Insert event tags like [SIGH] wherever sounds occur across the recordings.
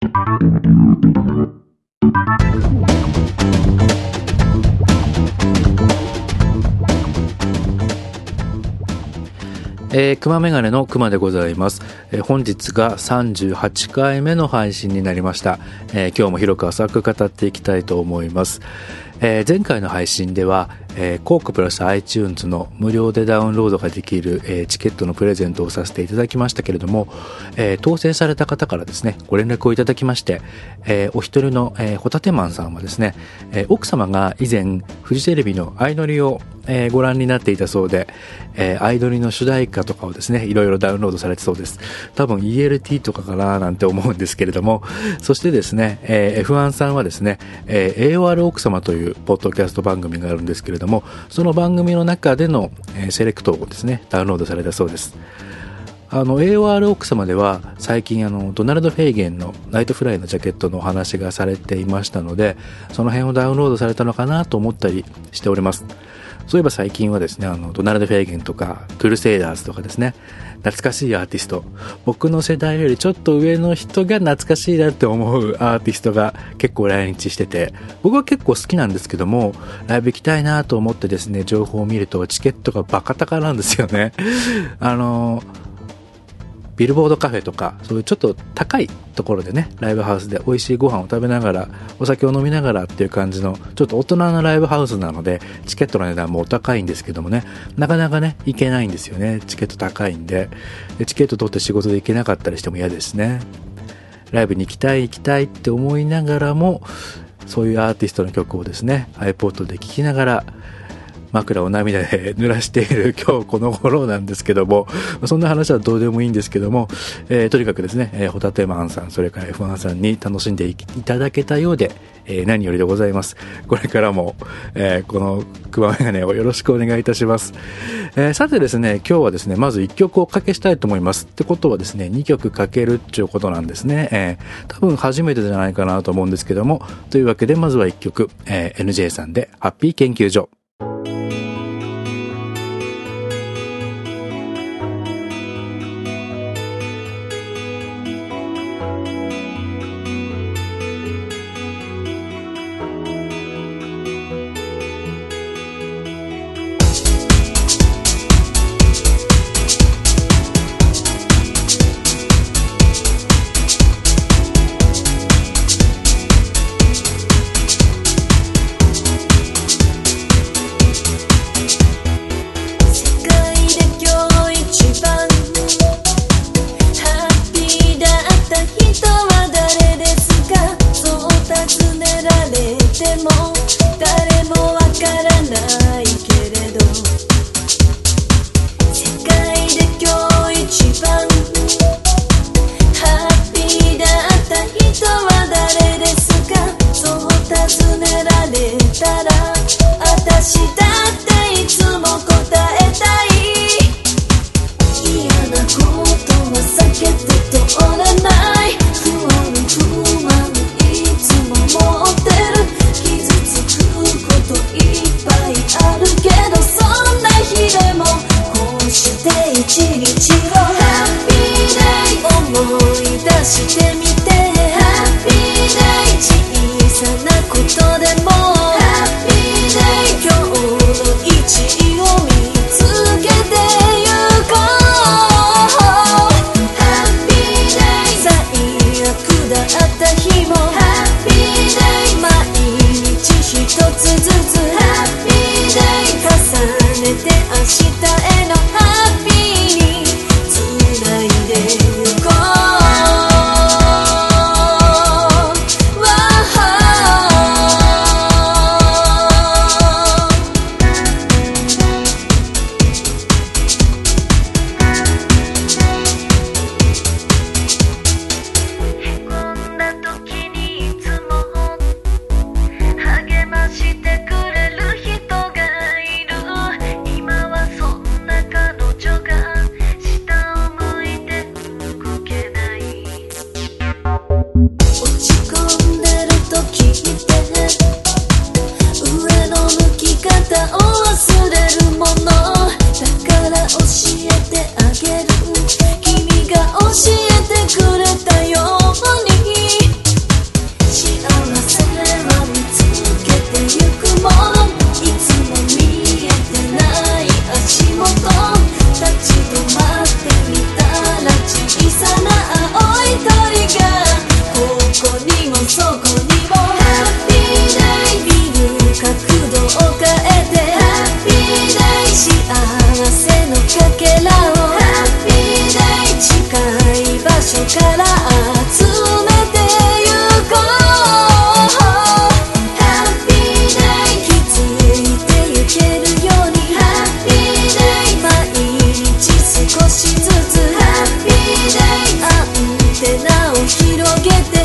えー、熊メガネの熊でございます、えー、本日が38回目の配信になりました、えー、今日も広く浅く語っていきたいと思います、えー、前回の配信では、えー、コークプラス iTunes の無料でダウンロードができる、えー、チケットのプレゼントをさせていただきましたけれども、えー、当選された方からですね、ご連絡をいただきまして、えー、お一人の、えー、ホタテマンさんはですね、えー、奥様が以前、フジテレビの相乗りを、えー、ご覧になっていたそうで、えー、アイドルの主題歌とかをですね、いろいろダウンロードされてそうです。多分 ELT とかかななんて思うんですけれども、そしてですね、えー、F1 さんはですね、えー、AOR 奥様というポッドキャスト番組があるんですけれども、もその番組の中での、え、セレクトをですね、ダウンロードされたそうです。あの AOR 奥様では最近あのドナルド・フェイゲンのナイトフライのジャケットのお話がされていましたのでその辺をダウンロードされたのかなと思ったりしておりますそういえば最近はですね、あの、ドナルド・フェーゲンとか、クルセイダーズとかですね、懐かしいアーティスト、僕の世代よりちょっと上の人が懐かしいなって思うアーティストが結構来日してて、僕は結構好きなんですけども、ライブ行きたいなと思ってですね、情報を見るとチケットがバカ高なんですよね。あの、ビルボードカフェとか、そういうちょっと高いところでね、ライブハウスで美味しいご飯を食べながら、お酒を飲みながらっていう感じの、ちょっと大人のライブハウスなので、チケットの値段もお高いんですけどもね、なかなかね、行けないんですよね。チケット高いんで。でチケット取って仕事で行けなかったりしても嫌ですね。ライブに行きたい行きたいって思いながらも、そういうアーティストの曲をですね、iPod で聴きながら、枕を涙で濡らしている今日この頃なんですけども、そんな話はどうでもいいんですけども、えー、とにかくですね、えー、ホタテマンさん、それから F1 さんに楽しんでいただけたようで、えー、何よりでございます。これからも、えー、この熊メガネをよろしくお願いいたします。えー、さてですね、今日はですね、まず1曲おかけしたいと思います。ってことはですね、2曲かけるっていうことなんですね。えー、多分初めてじゃないかなと思うんですけども、というわけでまずは1曲、えー、NJ さんでハッピー研究所。que te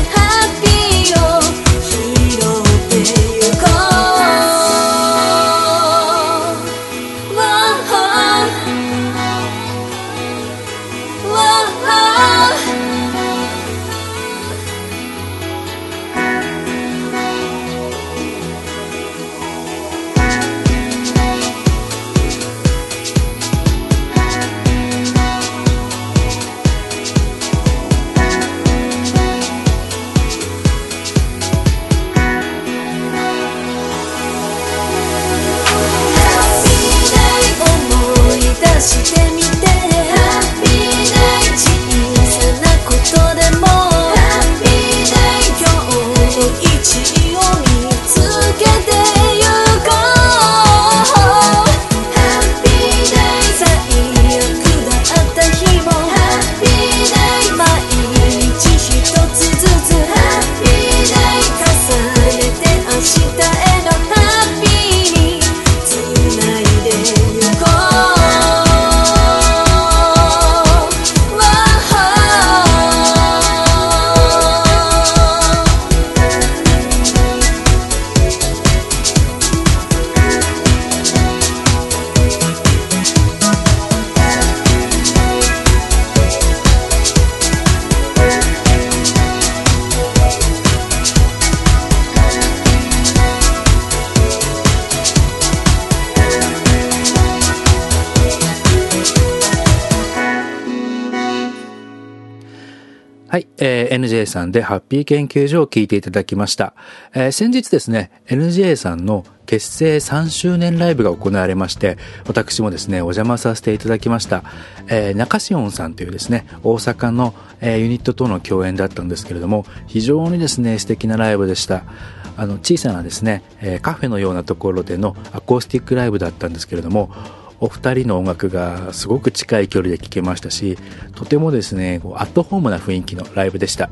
はい、えー、NJ さんでハッピー研究所を聞いていただきました。えー、先日ですね、NJ さんの結成3周年ライブが行われまして、私もですね、お邪魔させていただきました。えー、中志音さんというですね、大阪の、えー、ユニットとの共演だったんですけれども、非常にですね、素敵なライブでした。あの、小さなですね、えー、カフェのようなところでのアコースティックライブだったんですけれども、お二人の音楽がすごく近い距離で聴けましたしとてもですねアットホームな雰囲気のライブでした、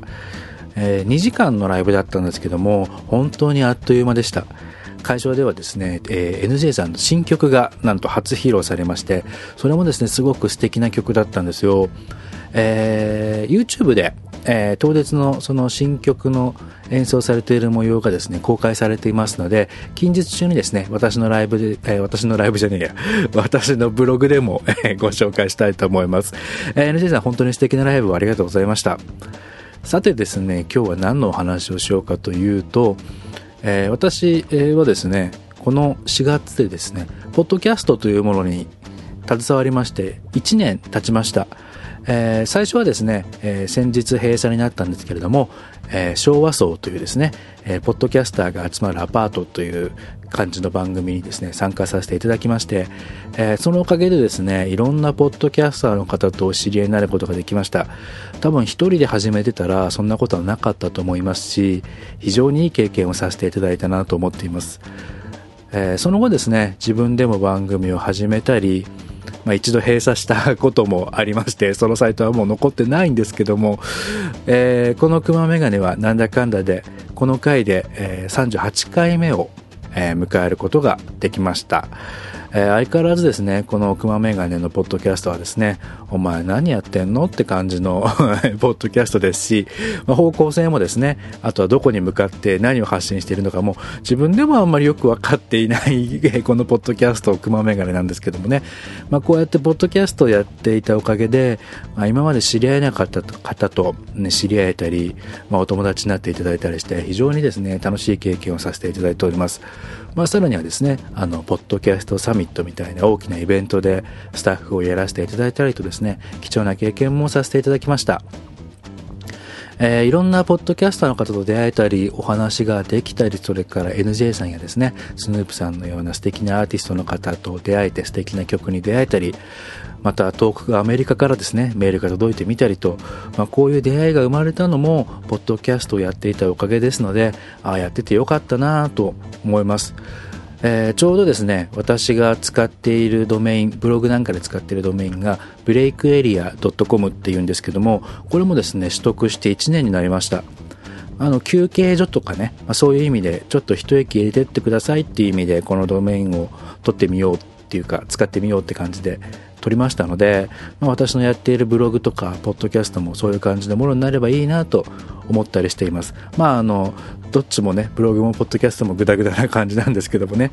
えー、2時間のライブだったんですけども本当にあっという間でした。会場ではですね、えー、NJ さんの新曲がなんと初披露されましてそれもですねすごく素敵な曲だったんですよ、えー、YouTube でえー、当日のその新曲の演奏されている模様がですね、公開されていますので、近日中にですね、私のライブで、えー、私のライブじゃねえや、[LAUGHS] 私のブログでも、ご紹介したいと思います。えー、NJ さん本当に素敵なライブをありがとうございました。さてですね、今日は何のお話をしようかというと、えー、私はですね、この4月でですね、ポッドキャストというものに携わりまして、1年経ちました。えー、最初はですね、えー、先日閉鎖になったんですけれども、えー、昭和層というですね、え、ポッドキャスターが集まるアパートという感じの番組にですね、参加させていただきまして、え、そのおかげでですね、いろんなポッドキャスターの方とお知り合いになることができました。多分一人で始めてたらそんなことはなかったと思いますし、非常にいい経験をさせていただいたなと思っています。え、その後ですね、自分でも番組を始めたり、まあ、一度閉鎖したこともありまして、そのサイトはもう残ってないんですけども、えー、このクマメガネはなんだかんだで、この回で、えー、38回目を、えー、迎えることができました。えー、相変わらずですね、この熊メガネのポッドキャストはですね、お前何やってんのって感じの [LAUGHS] ポッドキャストですし、まあ、方向性もですね、あとはどこに向かって何を発信しているのかも、自分でもあんまりよくわかっていない [LAUGHS] このポッドキャスト、熊メガネなんですけどもね、まあ、こうやってポッドキャストをやっていたおかげで、まあ、今まで知り合えなかった方と、ね、知り合えたり、まあ、お友達になっていただいたりして、非常にですね、楽しい経験をさせていただいております。まあ、さらにはですね、あの、ポッドキャストサミットみたいな大きなイベントでスタッフをやらせていただいたりとですね、貴重な経験もさせていただきました。えー、いろんなポッドキャスターの方と出会えたり、お話ができたり、それから NJ さんやですね、スヌープさんのような素敵なアーティストの方と出会えて素敵な曲に出会えたり、また遠くアメリカからですね、メールが届いてみたりと、まあ、こういう出会いが生まれたのも、ポッドキャストをやっていたおかげですので、ああ、やっててよかったなと思います。えー、ちょうどですね、私が使っているドメイン、ブログなんかで使っているドメインが、ブレイクエリア .com っていうんですけども、これもですね、取得して1年になりました。あの、休憩所とかね、まあ、そういう意味で、ちょっと一息入れてってくださいっていう意味で、このドメインを取ってみようっていうか、使ってみようって感じで取りましたので、まあ、私のやっているブログとか、ポッドキャストもそういう感じのものになればいいなと思ったりしています。まあ、あの、どっちもね、ブログもポッドキャストもグダグダな感じなんですけどもね、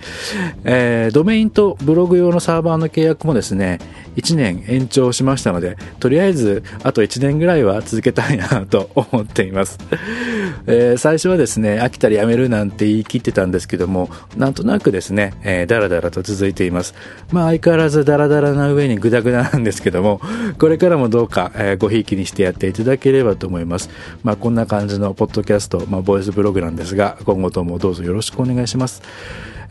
えー、ドメインとブログ用のサーバーの契約もですね、1年延長しましたので、とりあえずあと1年ぐらいは続けたいなと思っています。えー、最初はですね、飽きたらやめるなんて言い切ってたんですけども、なんとなくですね、えー、だらだらと続いています。まあ相変わらずダラダラな上にグダグダなんですけども、これからもどうか、えー、ごひいきにしてやっていただければと思います。まあこんな感じのポッドキャスト、まあボイスブログなんなんですが、今後ともどうぞよろしくお願いします。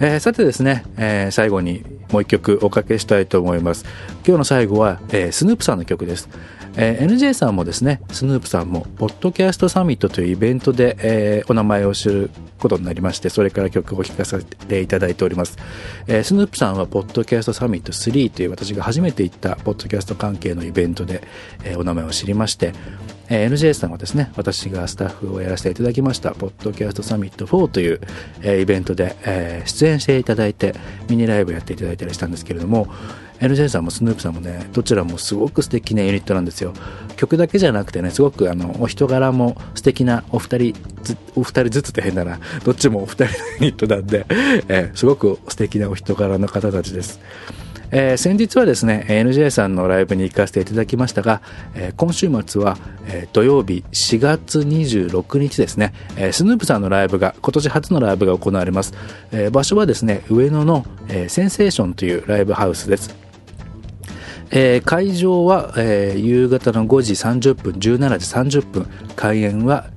えー、さてですね、えー、最後にもう一曲おかけしたいと思います。今日の最後は、えー、スヌープさんの曲です。え、NJ さんもですね、スヌープさんも、ポッドキャストサミットというイベントで、え、お名前を知ることになりまして、それから曲を聴かせていただいております。え、スヌープさんは、ポッドキャストサミット3という私が初めて行ったポッドキャスト関係のイベントで、え、お名前を知りまして、NJ さんはですね、私がスタッフをやらせていただきました、ポッドキャストサミット4という、イベントで、出演していただいて、ミニライブやっていただいたりしたんですけれども、NJ さんもスヌープさんもね、どちらもすごく素敵なユニットなんですよ。曲だけじゃなくてね、すごくあの、お人柄も素敵なお二人ず、お二人ずつって変だな。どっちもお二人のユニットなんで、えー、すごく素敵なお人柄の方たちです。えー、先日はですね NJ さんのライブに行かせていただきましたが、えー、今週末は、えー、土曜日4月26日ですね、えスヌープさんのライブが今年初のライブが行われます、え場所はですね上野の、えセンセーションというライブハウスです。えー、会場は、えー、夕方の5時30分17時30分開演は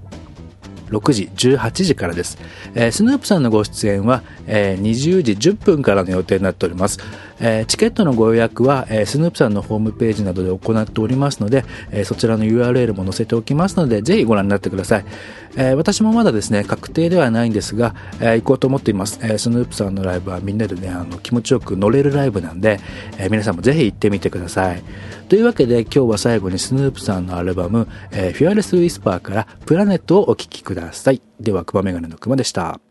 6時、18時からです。えー、スヌープさんのご出演は、えー、20時10分からの予定になっております。えー、チケットのご予約は、えー、スヌープさんのホームページなどで行っておりますので、えー、そちらの URL も載せておきますので、ぜひご覧になってください。えー、私もまだですね、確定ではないんですが、えー、行こうと思っています。えー、スヌープさんのライブはみんなでね、あの気持ちよく乗れるライブなんで、え、皆さんもぜひ行ってみてください。というわけで今日は最後にスヌープさんのアルバム、え、フィアレスウィスパーからプラネットをお聴きください。では、クマメガネのクマでした。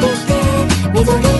届け」「みぞれ」